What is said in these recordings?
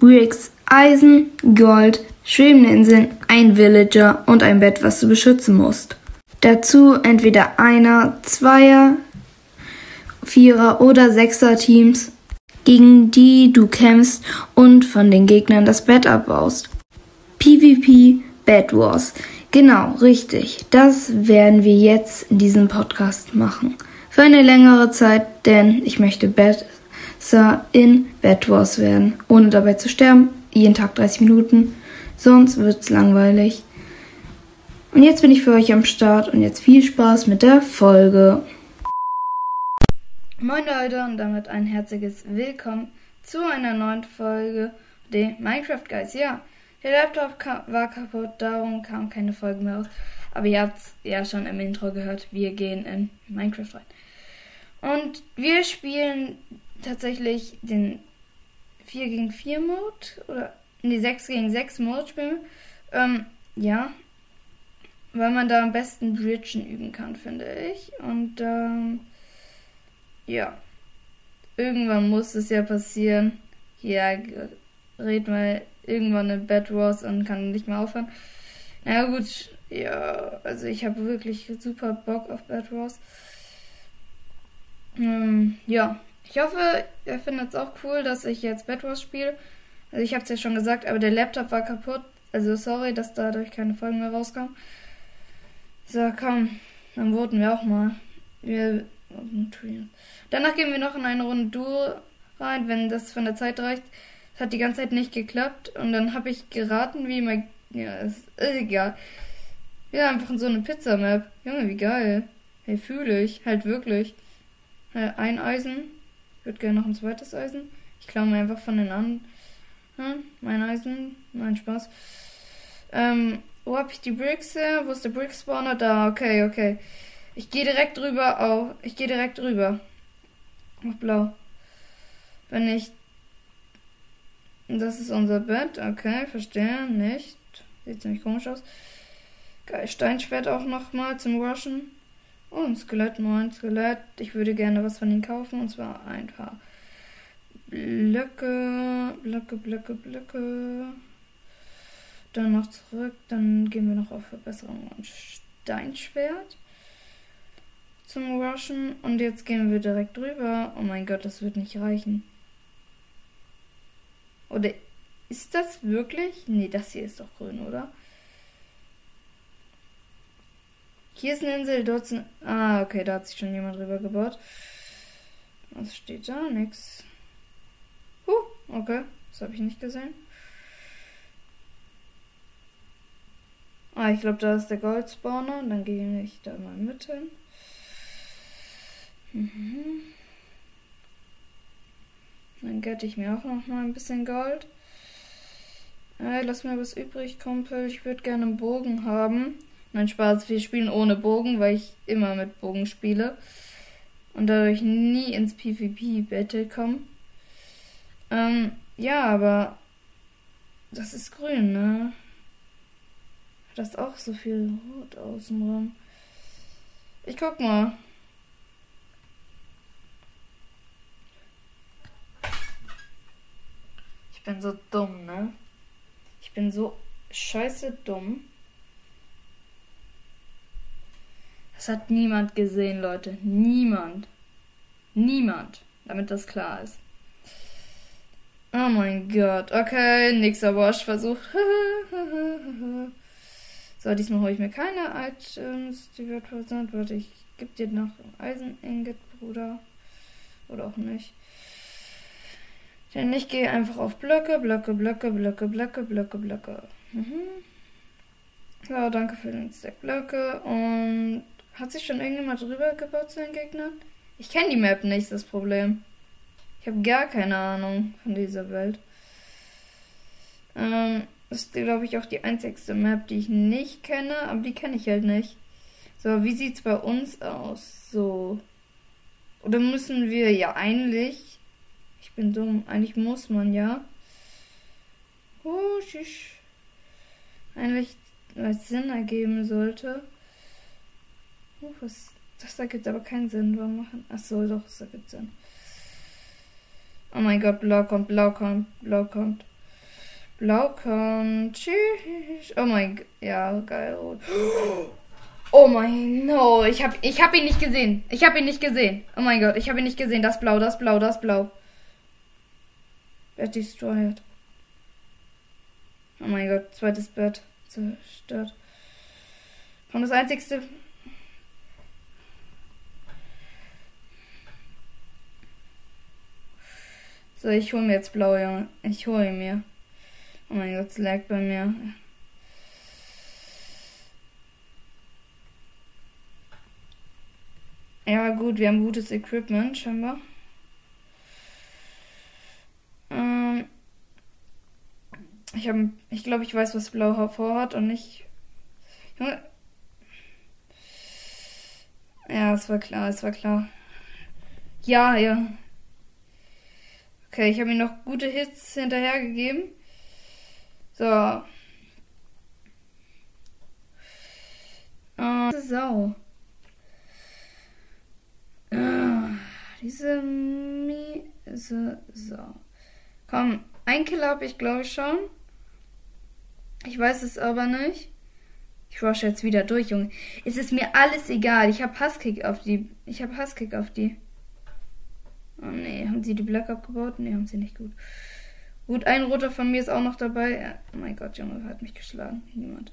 Bricks, Eisen, Gold, schwebende Inseln, ein Villager und ein Bett, was du beschützen musst. Dazu entweder einer, zweier, vierer oder sechser Teams, gegen die du kämpfst und von den Gegnern das Bett abbaust. PvP Bed Wars. Genau, richtig. Das werden wir jetzt in diesem Podcast machen. Für eine längere Zeit, denn ich möchte besser in Bed Wars werden, ohne dabei zu sterben. Jeden Tag 30 Minuten. Sonst wird's langweilig. Und jetzt bin ich für euch am Start und jetzt viel Spaß mit der Folge. Moin Leute und damit ein herzliches Willkommen zu einer neuen Folge der Minecraft Guys. Ja, der Laptop war kaputt, darum kam keine Folge mehr raus. Aber ihr habt es ja schon im Intro gehört, wir gehen in Minecraft rein. Und wir spielen tatsächlich den 4 gegen 4 Mode oder die 6 gegen 6 Mode spielen. Ähm, ja, weil man da am besten Bridgen üben kann, finde ich. Und ähm, ja, irgendwann muss es ja passieren. Ja, red mal irgendwann in Bed Wars und kann nicht mehr aufhören. Na naja, gut, ja, also ich habe wirklich super Bock auf Bed Wars. Ähm, ja, ich hoffe, ihr findet es auch cool, dass ich jetzt Bed Wars spiele. Also ich habe es ja schon gesagt, aber der Laptop war kaputt. Also sorry, dass dadurch keine Folgen mehr rauskamen. So, komm, dann voten wir auch mal. Wir Danach gehen wir noch in eine Runde Duo rein, wenn das von der Zeit reicht. Es hat die ganze Zeit nicht geklappt und dann habe ich geraten, wie mein. Ja, ist, egal. Ja, einfach in so eine Pizza-Map. Junge, wie geil. Hey, fühle ich. Halt wirklich. Ein Eisen. Ich würde gerne noch ein zweites Eisen. Ich klaue mir einfach von den anderen. Hm, mein Eisen. Mein Spaß. Ähm, wo habe ich die Bricks her? Wo ist der Brick Spawner? Da, okay, okay. Ich gehe direkt rüber auf. Ich gehe direkt rüber. Auf blau. Wenn ich. Das ist unser Bett. Okay, verstehe. Nicht. Sieht ziemlich komisch aus. Geil. Steinschwert auch nochmal zum Waschen. Oh, ein Skelett. Moin, Skelett. Ich würde gerne was von ihnen kaufen. Und zwar ein paar Blöcke. Blöcke, Blöcke, Blöcke. Dann noch zurück. Dann gehen wir noch auf Verbesserung und Steinschwert zum Rushen. Und jetzt gehen wir direkt drüber. Oh mein Gott, das wird nicht reichen. Oder ist das wirklich? Nee, das hier ist doch grün, oder? Hier ist eine Insel, dort eine... Ah, okay, da hat sich schon jemand drüber gebaut. Was steht da? Nix. Huh, okay. Das habe ich nicht gesehen. Ah, ich glaube, da ist der Goldspawner. Dann gehe ich da mal mit hin. Mhm. Dann gette ich mir auch noch mal ein bisschen Gold. Äh, lass mir was übrig, Kumpel. Ich würde gerne einen Bogen haben. Nein, Spaß. Wir spielen ohne Bogen, weil ich immer mit Bogen spiele. Und dadurch nie ins PvP-Battle komme. Ähm, ja, aber das ist grün, ne? das auch so viel Rot außenrum. Ich guck mal. Ich bin so dumm, ne? Ich bin so scheiße dumm. Das hat niemand gesehen, Leute. Niemand. Niemand. Damit das klar ist. Oh mein Gott. Okay, nächster Wash-Versuch. So, diesmal hole ich mir keine Items, die wertvoll sind. Warte, ich gebe dir noch Eisen-Ingot, Bruder. Oder auch nicht. Denn ich gehe einfach auf Blöcke, Blöcke, Blöcke, Blöcke, Blöcke, Blöcke, Blöcke. Mhm. Ja, danke für den Stack Blöcke. Und hat sich schon irgendjemand drüber gebaut zu den Gegnern? Ich kenne die Map nicht, das Problem. Ich habe gar keine Ahnung von dieser Welt. Ähm, das ist, glaube ich, auch die einzigste Map, die ich nicht kenne, aber die kenne ich halt nicht. So, wie sieht's bei uns aus? So. Oder müssen wir ja eigentlich. Ich bin dumm. Eigentlich muss man ja. Oh. Eigentlich, was Sinn ergeben sollte. Oh, was. Das ergibt aber keinen Sinn. Warum machen. Achso, doch, das ergibt Sinn. Oh mein Gott, blau kommt, blau kommt, blau kommt. Blau kommt. Tschüss. Oh mein Gott. Ja, geil. Rot. Oh mein no, ich hab ich hab ihn nicht gesehen. Ich hab ihn nicht gesehen. Oh mein Gott, ich hab ihn nicht gesehen. Das Blau, das Blau, das Blau. Bett destroyed. Oh mein Gott, zweites Bett zerstört. Und das einzigste So, ich hole mir jetzt blau, Junge. Ich hole mir. Oh mein Gott, es lag bei mir. Ja, gut, wir haben gutes Equipment, scheinbar. Ähm, ich habe, ich glaube, ich weiß, was Blau vorhat und nicht. Junge. Ja, es war klar, es war klar. Ja, ja. Okay, ich habe ihm noch gute Hits hinterhergegeben. So. Uh, Sau. Uh, diese miese Sau. Komm, ein Kill habe ich glaube ich schon. Ich weiß es aber nicht. Ich rush jetzt wieder durch, Junge. Es ist mir alles egal. Ich habe Hasskick auf die. Ich habe Hasskick auf die. Oh nee, haben sie die Black abgebaut? Nee, haben sie nicht gut. Gut, ein Roter von mir ist auch noch dabei. Oh mein Gott, Junge, hat mich geschlagen. Niemand.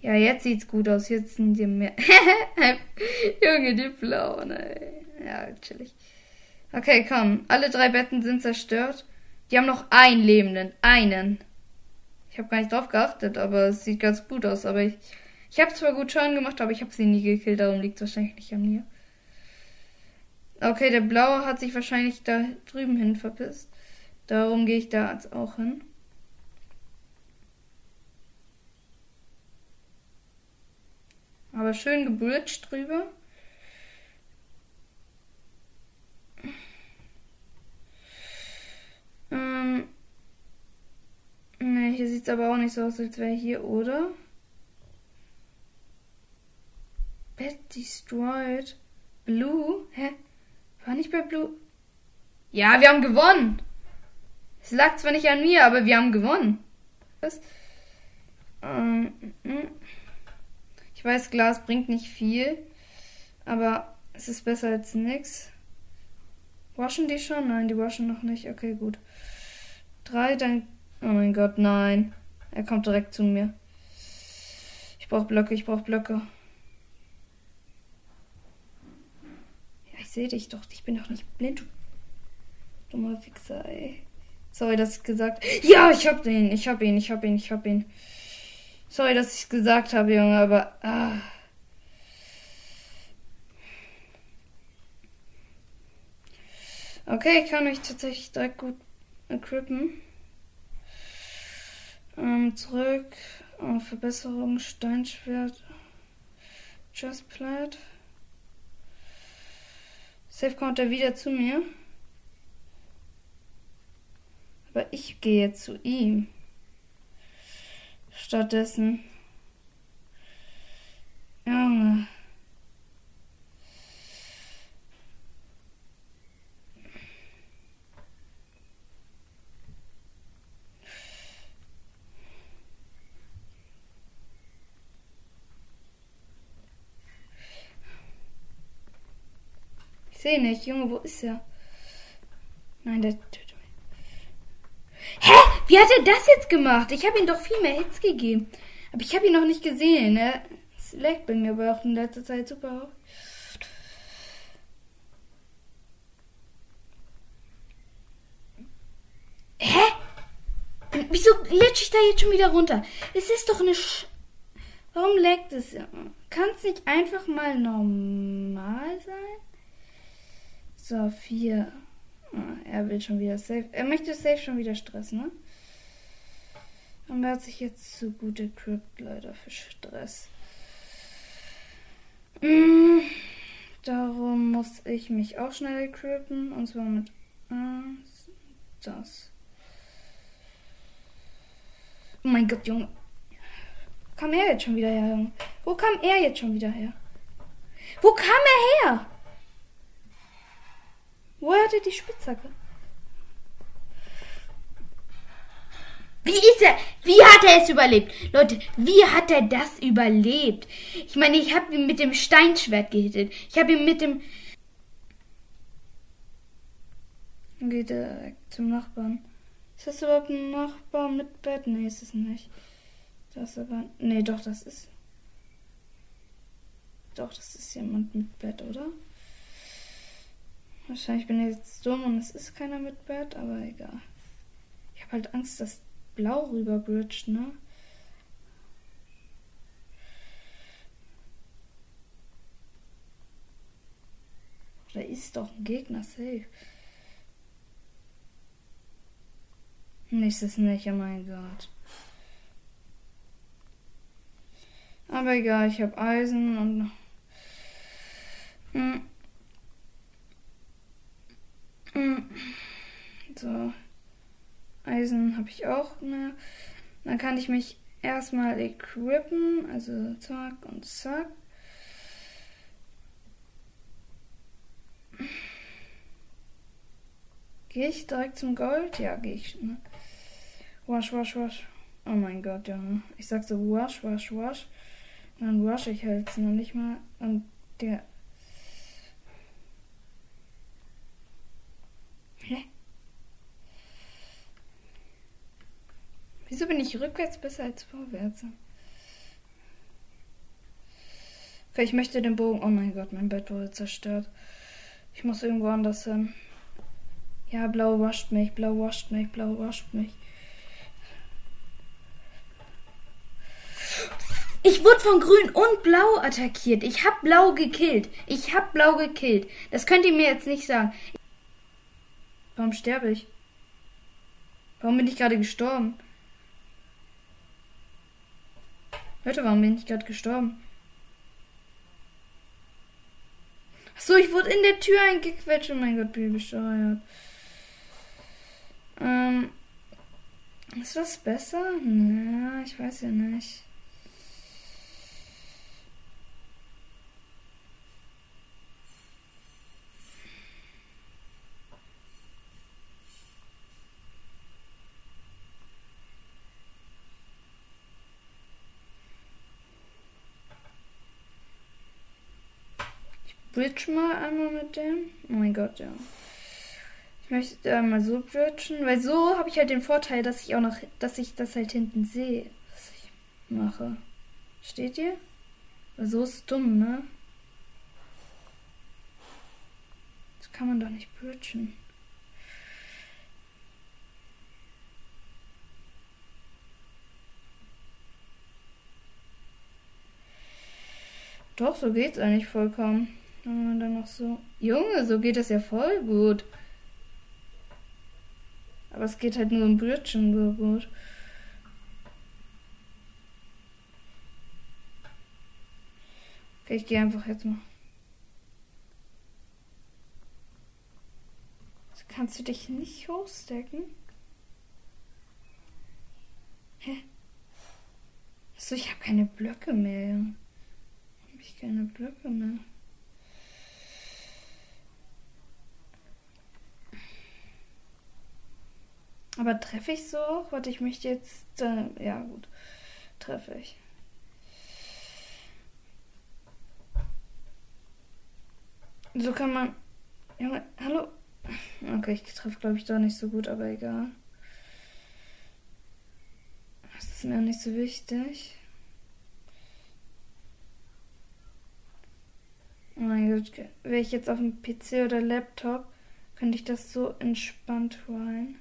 Ja, jetzt sieht's gut aus. Jetzt sind die mehr. Junge, die blauen, ey. Ja, chillig. Okay, komm. Alle drei Betten sind zerstört. Die haben noch einen Lebenden. Einen. Ich habe gar nicht drauf geachtet, aber es sieht ganz gut aus. Aber ich ich habe zwar gut Schaden gemacht, aber ich habe sie nie gekillt, darum liegt es wahrscheinlich nicht an mir. Okay, der blaue hat sich wahrscheinlich da drüben hin verpisst. Darum gehe ich da jetzt auch hin. Aber schön gebridged drüber. Ähm. Ne, hier sieht es aber auch nicht so aus, als wäre hier, oder? Bed destroyed. Blue? Hä? War nicht bei Blue? Ja, wir haben gewonnen. Es lag zwar nicht an mir, aber wir haben gewonnen. Was? Ähm, mm. ich weiß, Glas bringt nicht viel, aber es ist besser als nix. Waschen die schon? Nein, die waschen noch nicht. Okay, gut. Drei, dann. Oh mein Gott, nein. Er kommt direkt zu mir. Ich brauche Blöcke, ich brauche Blöcke. Sehe dich doch. Ich bin doch nicht blind. Dummer Fixer, ey. Sorry, dass ich gesagt. Ja, ich hab den. Ich hab ihn. Ich hab ihn. Ich hab ihn. Sorry, dass ich gesagt habe, Junge, aber. Ah. Okay, ich kann euch tatsächlich direkt gut equippen. Ähm, zurück. Verbesserung, Steinschwert. Chestplate. Safe kommt er wieder zu mir. Aber ich gehe zu ihm. Stattdessen. Junge. Sehe nicht. Junge, wo ist er? Nein, der tötet mich. Hä? Wie hat er das jetzt gemacht? Ich habe ihm doch viel mehr Hits gegeben. Aber ich habe ihn noch nicht gesehen. Ne? Es leckt bei mir aber auch in letzter Zeit super Hä? Wieso glitsche ich da jetzt schon wieder runter? Es ist doch eine Sch Warum leckt es? Kann es nicht einfach mal normal sein? So, vier. Ah, er will schon wieder safe. Er möchte safe schon wieder Stress, ne? Und er hat sich jetzt zu gut equipped, leider für Stress. Mm, darum muss ich mich auch schnell equippen. Und zwar mit eins, das. Oh mein Gott, Junge. Wo kam er jetzt schon wieder her, Junge? Wo kam er jetzt schon wieder her? Wo kam er her? Woher hat er die Spitzhacke? Wie ist er? Wie hat er es überlebt? Leute, wie hat er das überlebt? Ich meine, ich habe ihn mit dem Steinschwert gehittet. Ich habe ihn mit dem. Geht direkt zum Nachbarn. Ist das überhaupt ein Nachbar mit Bett? Nee, ist es nicht. Das aber. Nee, doch, das ist. Doch, das ist jemand mit Bett, oder? Wahrscheinlich bin ich jetzt dumm und es ist keiner mit Bett, aber egal. Ich habe halt Angst, dass Blau rüberbridgt, ne? Da ist doch ein Gegner safe. Nächstes nicht, oh mein Gott. Aber egal, ich habe Eisen und. Hm. So. Eisen habe ich auch mehr. Dann kann ich mich erstmal equippen, also zack und zack. Gehe ich direkt zum Gold? Ja, gehe ich. Ne? Wasch, wasch, wasch. Oh mein Gott, ja. Ich sag so wasch, wasch, wasch. Dann wasche ich halt noch nicht mal. Und der. Hä? Wieso bin ich rückwärts besser als vorwärts? Ich möchte den Bogen. Oh mein Gott, mein Bett wurde zerstört. Ich muss irgendwo anders hin. Ja, blau wascht mich, blau wascht mich, blau wascht mich. Ich wurde von Grün und Blau attackiert. Ich hab Blau gekillt. Ich hab Blau gekillt. Das könnt ihr mir jetzt nicht sagen. Warum sterbe ich? Warum bin ich gerade gestorben? Leute, warum bin ich gerade gestorben? Achso, ich wurde in der Tür eingequetscht. Oh mein Gott, bin ich bescheuert. Ähm, ist das besser? Ja, ich weiß ja nicht. Bridge mal einmal mit dem. Oh mein Gott, ja. Ich möchte einmal so bridgen, weil so habe ich halt den Vorteil, dass ich auch noch, dass ich das halt hinten sehe, was ich mache. Steht ihr? Weil so ist dumm, ne? Das kann man doch nicht bridgen. Doch, so geht's eigentlich vollkommen. Und dann noch so. Junge, so geht das ja voll gut. Aber es geht halt nur im Bridgen so gut. Okay, ich gehe einfach jetzt mal. So kannst du dich nicht hochstecken? Hä? Achso, ich habe keine Blöcke mehr. Habe ich keine Blöcke mehr. Aber treffe ich so? Warte, ich möchte jetzt. Äh, ja, gut. Treffe ich. So kann man. Junge, hallo? Okay, ich treffe, glaube ich, da nicht so gut, aber egal. Das ist mir auch nicht so wichtig. Oh mein Gott, wäre ich jetzt auf dem PC oder Laptop, könnte ich das so entspannt holen.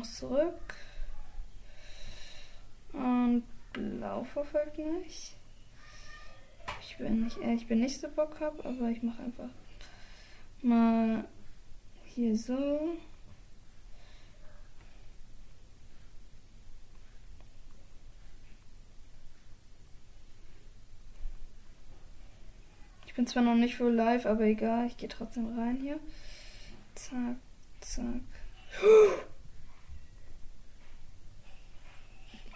Muss zurück. Und blau verfolgt mich. Ich bin nicht, äh, ich bin nicht so Bock hab, aber ich mache einfach mal hier so. Ich bin zwar noch nicht full live, aber egal, ich gehe trotzdem rein hier. Zack, zack.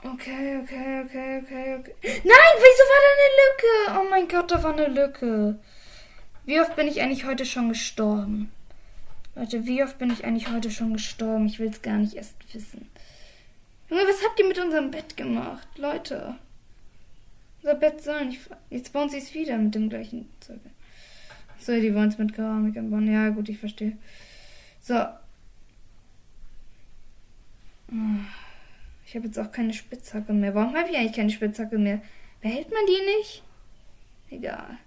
Okay, okay, okay, okay, okay. Nein, wieso war da eine Lücke? Oh mein Gott, da war eine Lücke. Wie oft bin ich eigentlich heute schon gestorben? Leute, wie oft bin ich eigentlich heute schon gestorben? Ich will es gar nicht erst wissen. Junge, was habt ihr mit unserem Bett gemacht? Leute. Unser Bett soll nicht. Jetzt bauen sie es wieder mit dem gleichen Zeug. So, die wollen es mit Keramik anbauen. Ja, gut, ich verstehe. So. Ich habe jetzt auch keine Spitzhacke mehr. Warum habe ich eigentlich keine Spitzhacke mehr? Behält man die nicht? Egal.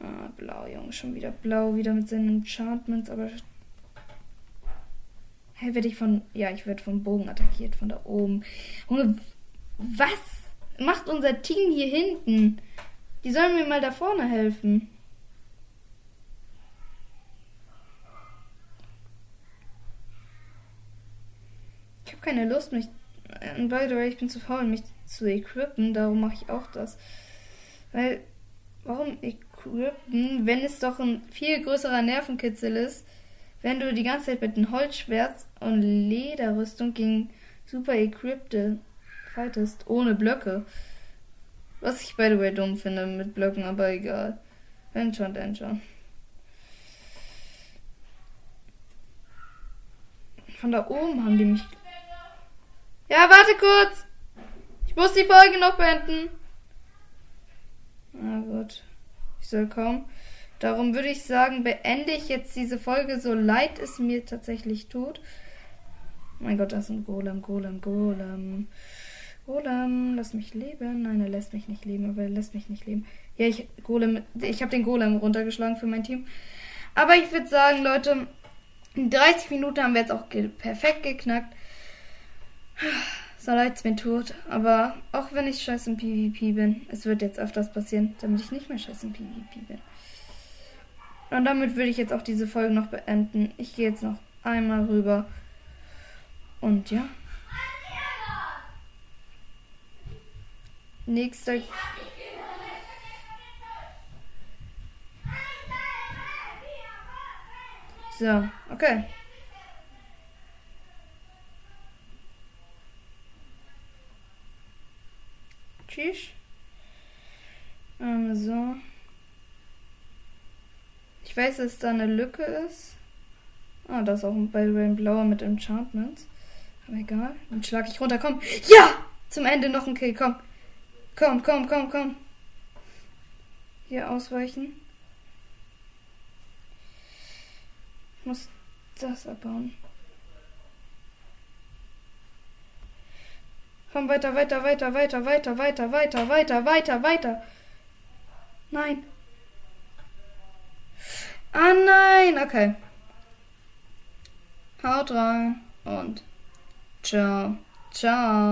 Ah, blau, Junge, schon wieder blau, wieder mit seinen Enchantments, aber. Hä, hey, werde ich von. Ja, ich werde vom Bogen attackiert, von da oben. Junge, was macht unser Team hier hinten? Die sollen mir mal da vorne helfen. Keine Lust, mich. Und by the way, ich bin zu faul, mich zu equippen, darum mache ich auch das. Weil, warum equippen, wenn es doch ein viel größerer Nervenkitzel ist, wenn du die ganze Zeit mit einem Holzschwert und Lederrüstung gegen super equippte fightest, ohne Blöcke. Was ich by the way dumm finde mit Blöcken, aber egal. Wenn schon, denn schon. Von da oben haben die mich. Ja, warte kurz! Ich muss die Folge noch beenden. Na gut. Ich soll kommen. Darum würde ich sagen, beende ich jetzt diese Folge, so leid es mir tatsächlich tut. Mein Gott, das ist ein Golem, Golem, Golem. Golem, lass mich leben. Nein, er lässt mich nicht leben, aber er lässt mich nicht leben. Ja, ich Golem, ich habe den Golem runtergeschlagen für mein Team. Aber ich würde sagen, Leute, 30 Minuten haben wir jetzt auch ge perfekt geknackt. So leid es mir tut, aber auch wenn ich scheiße im PvP bin, es wird jetzt öfters passieren, damit ich nicht mehr scheiße im PvP bin. Und damit würde ich jetzt auch diese Folge noch beenden. Ich gehe jetzt noch einmal rüber. Und ja. Nächster. So, okay. Tschüss. Ähm, so. Ich weiß, dass da eine Lücke ist. Ah, da ist auch ein Rain Blauer mit Enchantments. Aber egal. Dann schlag ich runter. Komm. Ja! Zum Ende noch ein Kill. Komm. Komm, komm, komm, komm. Hier ausweichen. Ich muss das abbauen. Komm weiter, weiter, weiter, weiter, weiter, weiter, weiter, weiter, weiter, weiter. Nein. Ah nein, okay. Haut rein und ciao, ciao.